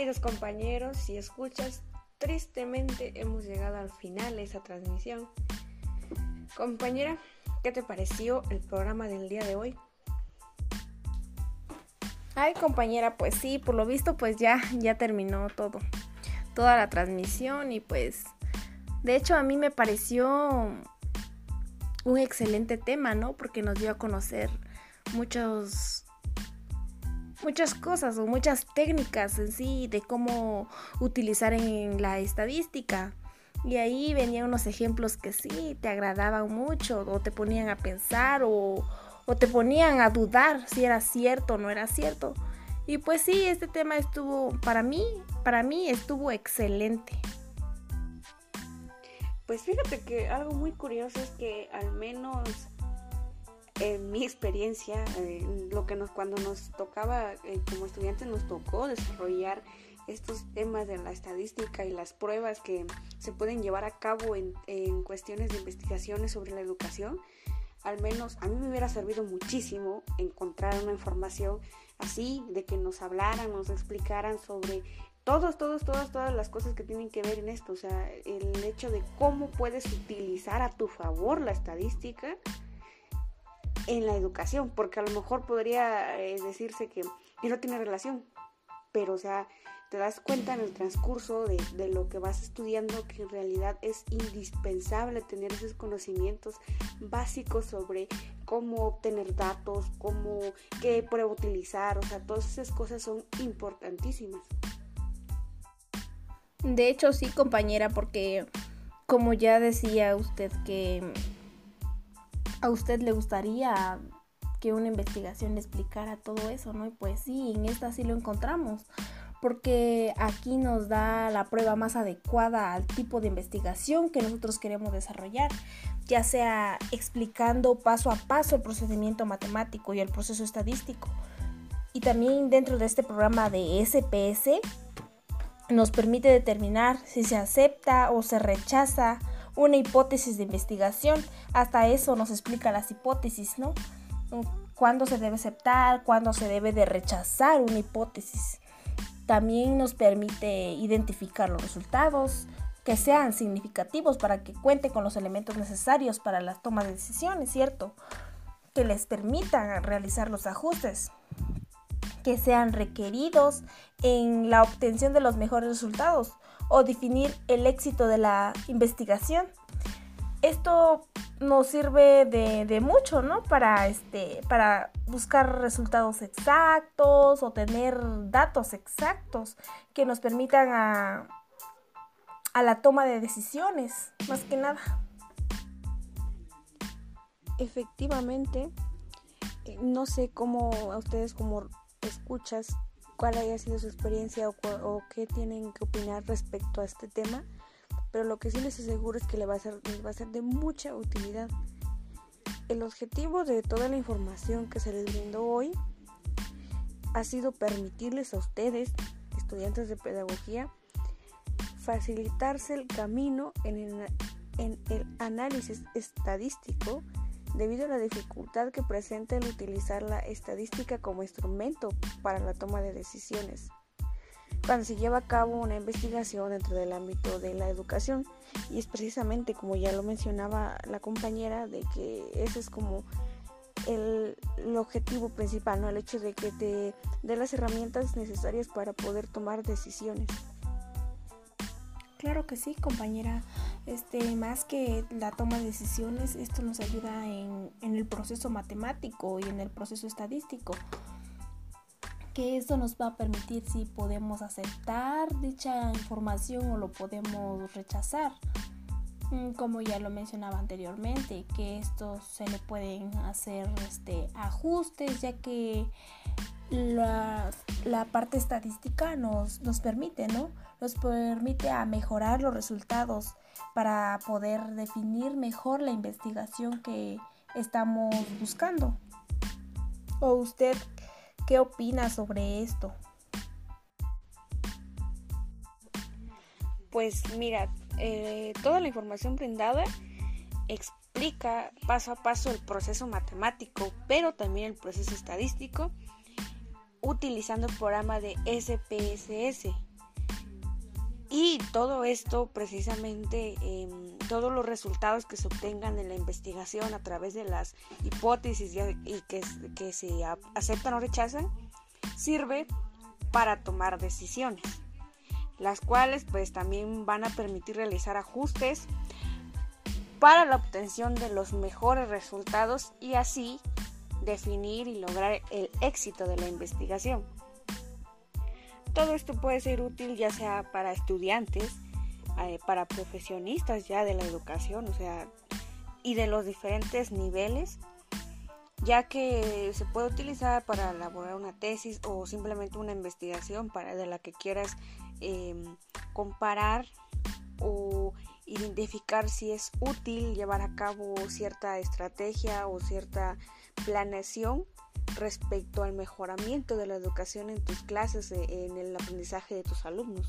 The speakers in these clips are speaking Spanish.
Queridos compañeros, si escuchas, tristemente hemos llegado al final de esa transmisión. Compañera, ¿qué te pareció el programa del día de hoy? Ay, compañera, pues sí, por lo visto pues ya ya terminó todo. Toda la transmisión y pues de hecho a mí me pareció un excelente tema, ¿no? Porque nos dio a conocer muchos muchas cosas o muchas técnicas en sí de cómo utilizar en la estadística. Y ahí venían unos ejemplos que sí te agradaban mucho o te ponían a pensar o, te ponían a dudar si era cierto o no era cierto. Y pues sí, este tema estuvo para mí, para mí estuvo excelente. Pues fíjate que algo muy curioso es que al menos en mi experiencia, eh, lo que nos cuando nos tocaba eh, como estudiantes nos tocó desarrollar estos temas de la estadística y las pruebas que se pueden llevar a cabo en, en cuestiones de investigaciones sobre la educación, al menos a mí me hubiera servido muchísimo encontrar una información así, de que nos hablaran, nos explicaran sobre todos, todos, todas, todas las cosas que tienen que ver en esto. O sea, el hecho de cómo puedes utilizar a tu favor la estadística en la educación, porque a lo mejor podría eh, decirse que, no tiene relación, pero o sea, te das cuenta en el transcurso de, de, lo que vas estudiando que en realidad es indispensable tener esos conocimientos básicos sobre cómo obtener datos, cómo, qué prueba utilizar, o sea, todas esas cosas son importantísimas. De hecho, sí, compañera, porque como ya decía usted que a usted le gustaría que una investigación le explicara todo eso, ¿no? Y pues sí, en esta sí lo encontramos, porque aquí nos da la prueba más adecuada al tipo de investigación que nosotros queremos desarrollar, ya sea explicando paso a paso el procedimiento matemático y el proceso estadístico. Y también dentro de este programa de SPS nos permite determinar si se acepta o se rechaza una hipótesis de investigación. Hasta eso nos explica las hipótesis, ¿no? Cuándo se debe aceptar, cuándo se debe de rechazar una hipótesis. También nos permite identificar los resultados que sean significativos para que cuente con los elementos necesarios para la toma de decisiones, ¿cierto? Que les permitan realizar los ajustes que sean requeridos en la obtención de los mejores resultados o definir el éxito de la investigación. Esto nos sirve de, mucho, ¿no? Para, este, para buscar resultados exactos o tener datos exactos que nos permitan a, a la toma de decisiones, más que nada. Efectivamente, eh, no sé cómo a ustedes como escuchas cuál haya sido su experiencia o, qué tienen que opinar respecto a este tema, pero lo que sí les aseguro es que les va, a ser, va a ser de mucha utilidad. El objetivo de toda la información que se les brindó hoy ha sido permitirles a ustedes, estudiantes de pedagogía, facilitarse el camino en el, en el análisis estadístico debido a la dificultad que presenta el utilizar la estadística como instrumento para la toma de decisiones. Cuando se lleva a cabo una investigación dentro del ámbito de la educación, y es precisamente como ya lo mencionaba la compañera, de que ese es como el, objetivo principal, ¿no? el hecho de que te dé las herramientas necesarias para poder tomar decisiones. Claro que sí, compañera. Este, más que la toma de decisiones, esto nos ayuda en, en el proceso matemático y en el proceso estadístico. Que esto nos va a permitir si podemos aceptar dicha información o lo podemos rechazar. Mm, como ya lo mencionaba anteriormente, que esto se le pueden hacer este, ajustes, ya que la, parte estadística nos, nos permite, ¿no? Nos permite a mejorar los resultados para poder definir mejor la investigación que estamos buscando. ¿O usted qué opina sobre esto? Pues mira, eh, toda la información brindada explica paso a paso el proceso matemático, pero también el proceso estadístico utilizando el programa de SPSS Y todo esto precisamente, em, todos los resultados que se obtengan en la investigación a través de las hipótesis y que, que se aceptan o rechazan, sirve para tomar decisiones, las cuales pues también van a permitir realizar ajustes para la obtención de los mejores resultados y así definir y lograr el éxito de la investigación. Todo esto puede ser útil ya sea para estudiantes, eh, para profesionistas ya de la educación, o sea, y de los diferentes niveles, ya que se puede utilizar para elaborar una tesis o simplemente una investigación para de la que quieras em, comparar o identificar si es útil llevar a cabo cierta estrategia o cierta planeación respecto al mejoramiento de la educación en tus clases, e, en el aprendizaje de tus alumnos.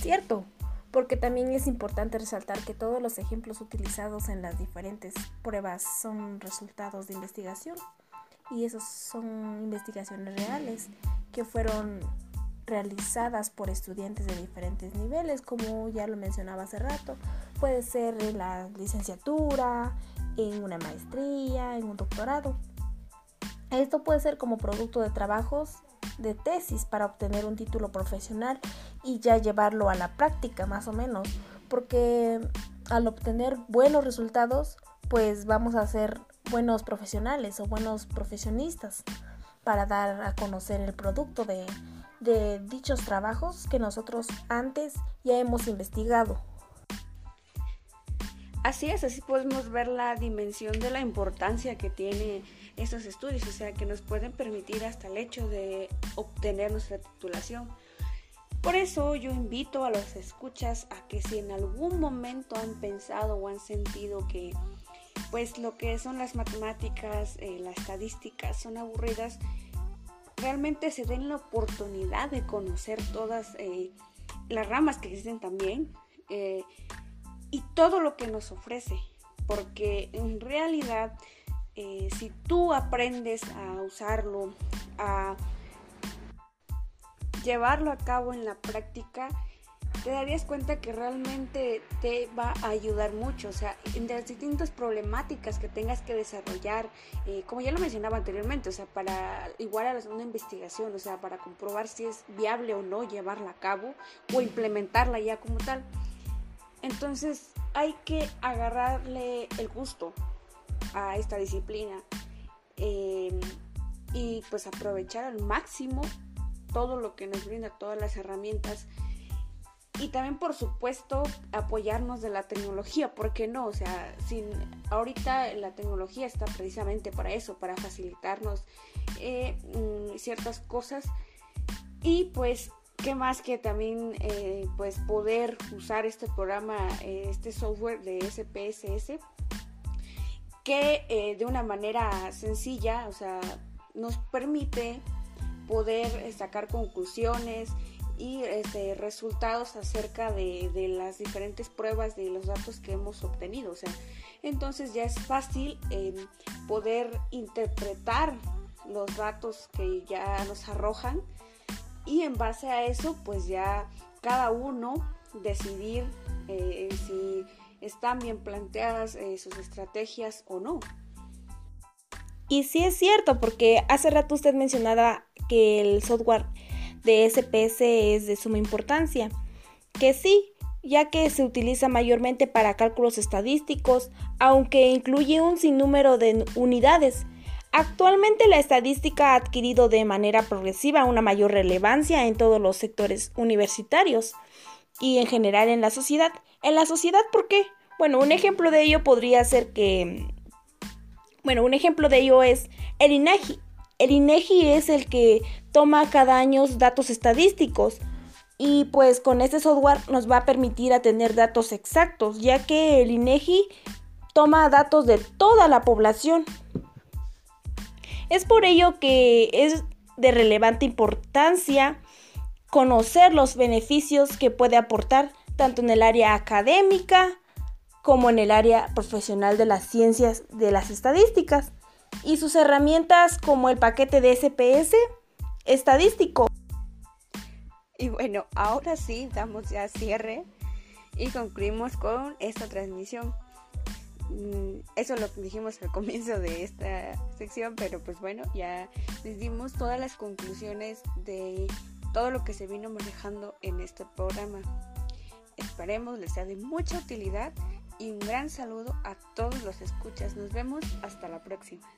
Cierto, porque también es importante resaltar que todos los ejemplos utilizados en las diferentes pruebas son resultados de investigación y esos son investigaciones reales que fueron realizadas por estudiantes de diferentes niveles, como ya lo mencionaba hace rato, puede ser en la licenciatura, en una maestría, en un doctorado. Esto puede ser como producto de trabajos de tesis para obtener un título profesional y ya llevarlo a la práctica más o menos, porque al obtener buenos resultados, pues vamos a ser buenos profesionales o buenos profesionistas para dar a conocer el producto de, de dichos trabajos que nosotros antes ya hemos investigado. Así es, así podemos ver la dimensión de la importancia que tiene estos estudios, o sea, que nos pueden permitir hasta el hecho de obtener nuestra titulación. Por eso yo invito a los escuchas a que si en algún momento han pensado o han sentido que pues lo que son las matemáticas, eh, las estadísticas son aburridas, realmente se den la oportunidad de conocer todas eh, las ramas que existen también eh, y todo lo que nos ofrece, porque en realidad eh, si tú aprendes a usarlo, a llevarlo a cabo en la práctica, te darías cuenta que realmente te va a ayudar mucho. O sea, en las distintas problemáticas que tengas que desarrollar, eh, como ya lo mencionaba anteriormente, o sea, para igual a una investigación, o sea, para comprobar si es viable o no llevarla a cabo o implementarla ya como tal. Entonces, hay que agarrarle el gusto a esta disciplina em, y pues aprovechar al máximo todo lo que nos brinda, todas las herramientas y también por supuesto apoyarnos de la tecnología, ¿por qué no? O sea, sin, ahorita la tecnología está precisamente para eso, para facilitarnos eh, mm, ciertas cosas y pues qué más que también eh, pues poder usar este programa, eh, este software de SPSS que de una manera sencilla, o sea, nos permite poder sacar conclusiones y este, resultados acerca de, las diferentes pruebas de los datos que hemos obtenido. O sea, entonces ya es fácil em, poder interpretar los datos que ya nos arrojan y en base a eso pues ya cada uno decidir eh, si están bien planteadas eh, sus estrategias o no. Y sí es cierto, porque hace rato usted mencionaba que el software de SPS es de suma importancia. Que sí, ya que se utiliza mayormente para cálculos estadísticos, aunque incluye un sinnúmero de unidades. Actualmente la estadística ha adquirido de manera progresiva una mayor relevancia en todos los sectores universitarios y en general en la sociedad. ¿En la sociedad por qué? Bueno, un ejemplo de ello podría ser que... Bueno, un ejemplo de ello es el INEGI. El INEGI es el que toma cada año datos estadísticos y pues con este software nos va a permitir a tener datos exactos, ya que el INEGI toma datos de toda la población. Es por ello que es de relevante importancia conocer los beneficios que puede aportar tanto en el área académica como en el área profesional de las ciencias de las estadísticas y sus herramientas como el paquete de SPS estadístico. Y bueno, ahora sí, damos ya cierre y concluimos con esta transmisión. Mm, eso lo dijimos al comienzo de esta sección, pero pues bueno, ya les dimos todas las conclusiones de todo lo que se vino manejando en este programa. Esperemos les sea de mucha utilidad y un gran saludo a todos los escuchas. Nos vemos hasta la próxima.